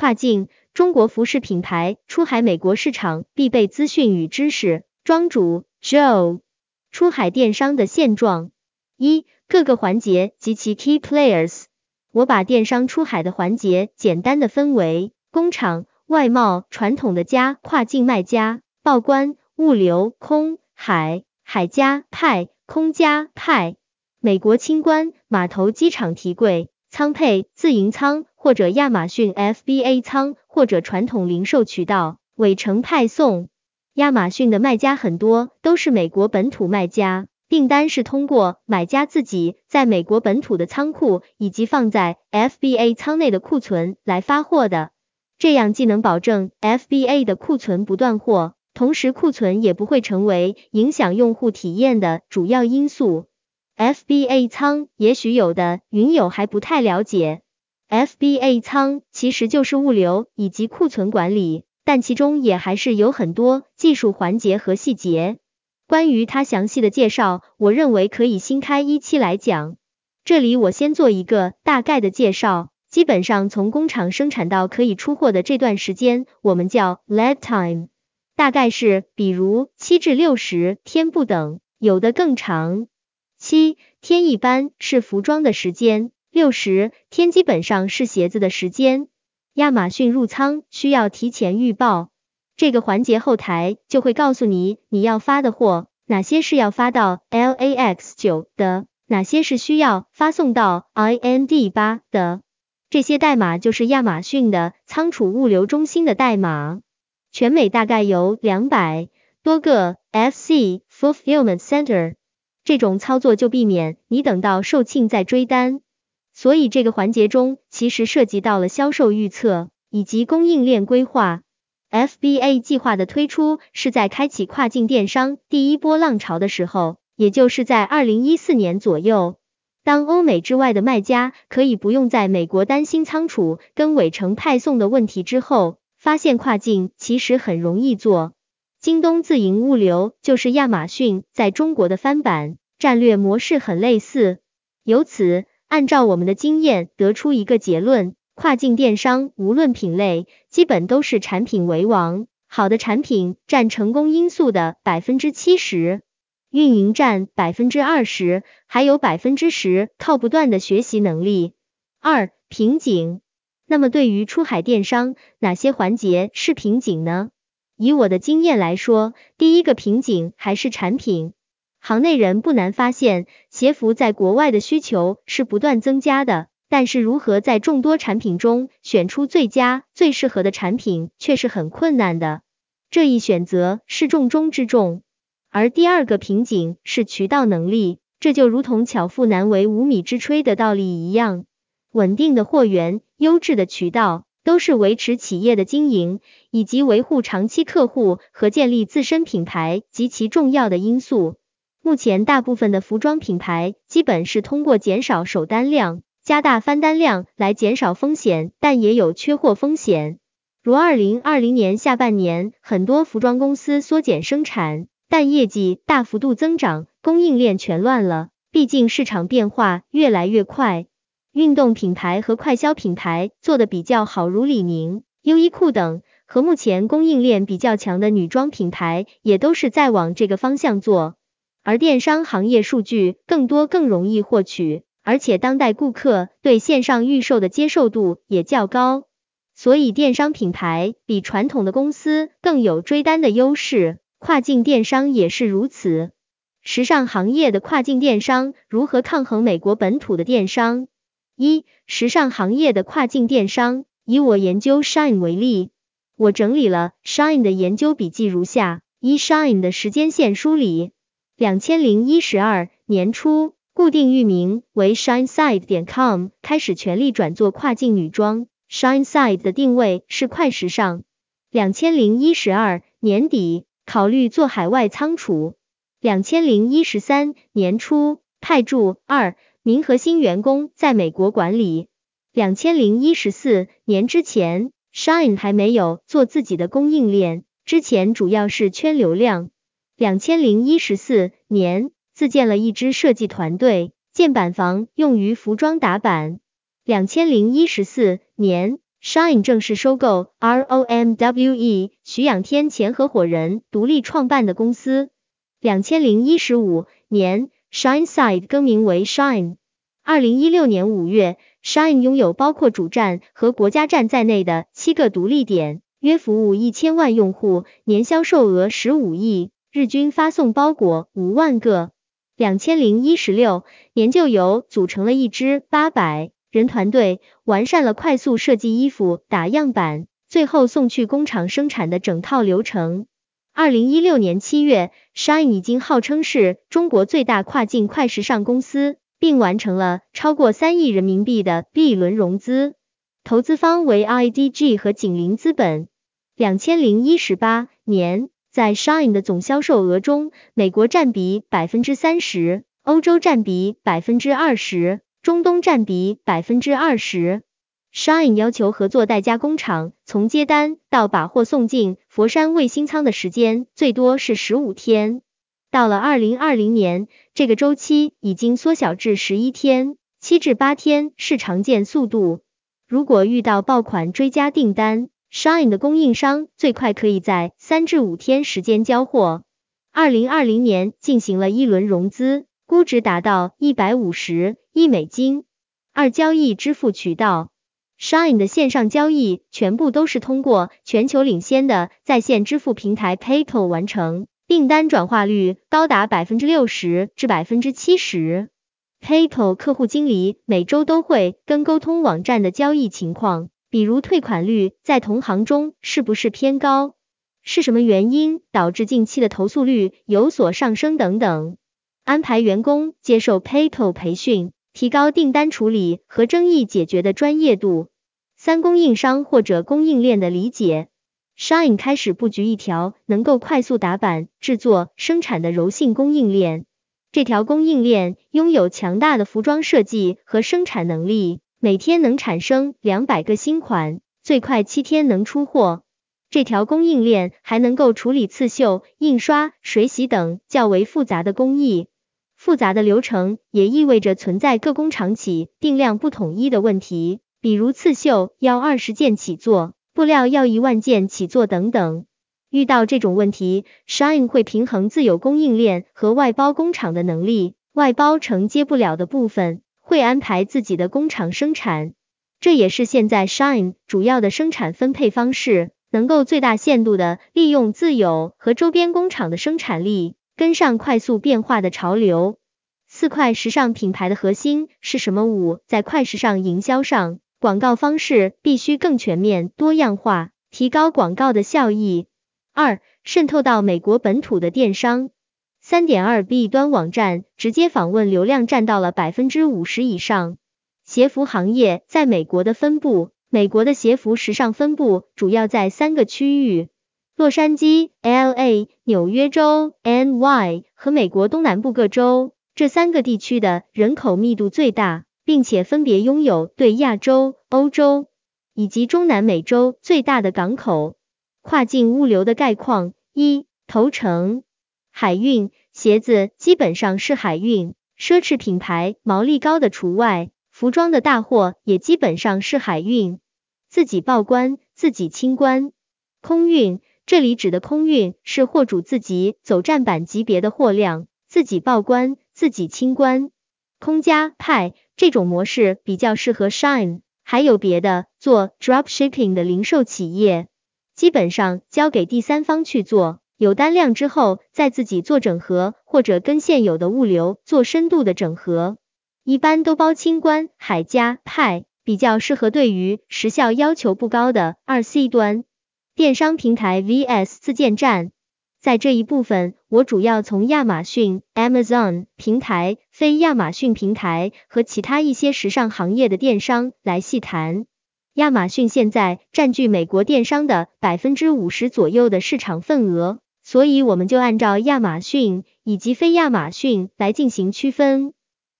跨境中国服饰品牌出海美国市场必备资讯与知识。庄主 Joe，出海电商的现状。一、各个环节及其 key players。我把电商出海的环节简单的分为工厂、外贸、传统的家、跨境卖家、报关、物流、空海、海家、派、空家、派。美国清关、码头、机场提柜、仓配、自营仓或者亚马逊 FBA 仓或者传统零售渠道、尾程派送。亚马逊的卖家很多都是美国本土卖家，订单是通过买家自己在美国本土的仓库以及放在 FBA 仓内的库存来发货的，这样既能保证 FBA 的库存不断货，同时库存也不会成为影响用户体验的主要因素。FBA 仓也许有的云友还不太了解，FBA 仓其实就是物流以及库存管理，但其中也还是有很多技术环节和细节。关于它详细的介绍，我认为可以新开一期来讲。这里我先做一个大概的介绍，基本上从工厂生产到可以出货的这段时间，我们叫 lead time，大概是比如七至六十天不等，有的更长。七天一般是服装的时间，六十天基本上是鞋子的时间。亚马逊入仓需要提前预报，这个环节后台就会告诉你你要发的货，哪些是要发到 LAX 九的，哪些是需要发送到 IND 八的。这些代码就是亚马逊的仓储物流中心的代码，全美大概有两百多个 FC Fulfillment Center。这种操作就避免你等到售罄再追单，所以这个环节中其实涉及到了销售预测以及供应链规划。FBA 计划的推出是在开启跨境电商第一波浪潮的时候，也就是在二零一四年左右，当欧美之外的卖家可以不用在美国担心仓储跟尾程派送的问题之后，发现跨境其实很容易做。京东自营物流就是亚马逊在中国的翻版。战略模式很类似，由此按照我们的经验得出一个结论：跨境电商无论品类，基本都是产品为王，好的产品占成功因素的百分之七十，运营占百分之二十，还有百分之十靠不断的学习能力。二瓶颈。那么对于出海电商，哪些环节是瓶颈呢？以我的经验来说，第一个瓶颈还是产品。行内人不难发现，鞋服在国外的需求是不断增加的，但是如何在众多产品中选出最佳、最适合的产品，却是很困难的。这一选择是重中之重。而第二个瓶颈是渠道能力，这就如同巧妇难为无米之炊的道理一样，稳定的货源、优质的渠道，都是维持企业的经营以及维护长期客户和建立自身品牌极其重要的因素。目前大部分的服装品牌基本是通过减少首单量、加大翻单量来减少风险，但也有缺货风险。如二零二零年下半年，很多服装公司缩减生产，但业绩大幅度增长，供应链全乱了。毕竟市场变化越来越快，运动品牌和快消品牌做的比较好，如李宁、优衣库等，和目前供应链比较强的女装品牌也都是在往这个方向做。而电商行业数据更多更容易获取，而且当代顾客对线上预售的接受度也较高，所以电商品牌比传统的公司更有追单的优势。跨境电商也是如此。时尚行业的跨境电商如何抗衡美国本土的电商？一、时尚行业的跨境电商，以我研究 Shine 为例，我整理了 Shine 的研究笔记如下：一、Shine 的时间线梳理。两千零一十二年初，固定域名为 ShineSide 点 com，开始全力转做跨境女装。ShineSide 的定位是快时尚。两千零一十二年底，考虑做海外仓储。两千零一十三年初，派驻二名核心员工在美国管理。两千零一十四年之前，Shine 还没有做自己的供应链，之前主要是圈流量。两千零一十四年，自建了一支设计团队，建板房用于服装打板。两千零一十四年，Shine 正式收购 ROMWE 徐仰天前合伙人独立创办的公司。两千零一十五年，ShineSide 更名为 Shine。二零一六年五月，Shine 拥有包括主站和国家站在内的七个独立点，约服务一千万用户，年销售额十五亿，日均发送包裹五万个。两千零一十六年，就由组成了一支八百。人团队完善了快速设计衣服打样板，最后送去工厂生产的整套流程。二零一六年七月，Shine 已经号称是中国最大跨境快时尚公司，并完成了超过三亿人民币的 B 轮融资，投资方为 IDG 和景林资本。两千零一十八年，在 Shine 的总销售额中，美国占比百分之三十，欧洲占比百分之二十。中东占比百分之二十。Shine 要求合作代加工厂从接单到把货送进佛山卫星仓的时间最多是十五天，到了二零二零年，这个周期已经缩小至十一天，七至八天是常见速度。如果遇到爆款追加订单，Shine 的供应商最快可以在三至五天时间交货。二零二零年进行了一轮融资。估值达到一百五十亿美金。二、交易支付渠道，Shine 的线上交易全部都是通过全球领先的在线支付平台 PayPal 完成，订单转化率高达百分之六十至百分之七十。PayPal 客户经理每周都会跟沟通网站的交易情况，比如退款率在同行中是不是偏高，是什么原因导致近期的投诉率有所上升等等。安排员工接受 PayPal 培训，提高订单处理和争议解决的专业度。三、供应商或者供应链的理解，Shine 开始布局一条能够快速打板、制作、生产的柔性供应链。这条供应链拥有强大的服装设计和生产能力，每天能产生两百个新款，最快七天能出货。这条供应链还能够处理刺绣、印刷、水洗等较为复杂的工艺。复杂的流程也意味着存在各工厂起定量不统一的问题，比如刺绣要二十件起做，布料要一万件起做等等。遇到这种问题，Shine 会平衡自有供应链和外包工厂的能力，外包承接不了的部分，会安排自己的工厂生产。这也是现在 Shine 主要的生产分配方式，能够最大限度的利用自有和周边工厂的生产力。跟上快速变化的潮流。四块时尚品牌的核心是什么？五在快时尚营销上，广告方式必须更全面多样化，提高广告的效益。二渗透到美国本土的电商。三点二 B 端网站直接访问流量占到了百分之五十以上。鞋服行业在美国的分布，美国的鞋服时尚分布主要在三个区域。洛杉矶、L.A.、纽约州、N.Y. 和美国东南部各州这三个地区的人口密度最大，并且分别拥有对亚洲、欧洲以及中南美洲最大的港口。跨境物流的概况：一、投诚，海运鞋子基本上是海运，奢侈品牌毛利高的除外，服装的大货也基本上是海运，自己报关，自己清关。空运。这里指的空运是货主自己走站板级别的货量，自己报关，自己清关。空加派这种模式比较适合 Shine，还有别的做 drop shipping 的零售企业，基本上交给第三方去做，有单量之后再自己做整合，或者跟现有的物流做深度的整合，一般都包清关。海加派比较适合对于时效要求不高的二 C 端。电商平台 vs 自建站，在这一部分，我主要从亚马逊 Amazon 平台、非亚马逊平台和其他一些时尚行业的电商来细谈。亚马逊现在占据美国电商的百分之五十左右的市场份额，所以我们就按照亚马逊以及非亚马逊来进行区分。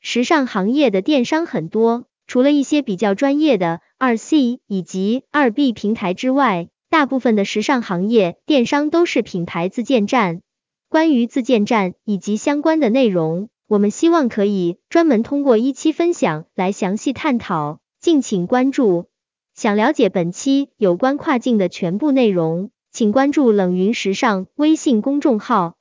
时尚行业的电商很多，除了一些比较专业的二 C 以及二 B 平台之外。大部分的时尚行业电商都是品牌自建站。关于自建站以及相关的内容，我们希望可以专门通过一期分享来详细探讨，敬请关注。想了解本期有关跨境的全部内容，请关注冷云时尚微信公众号。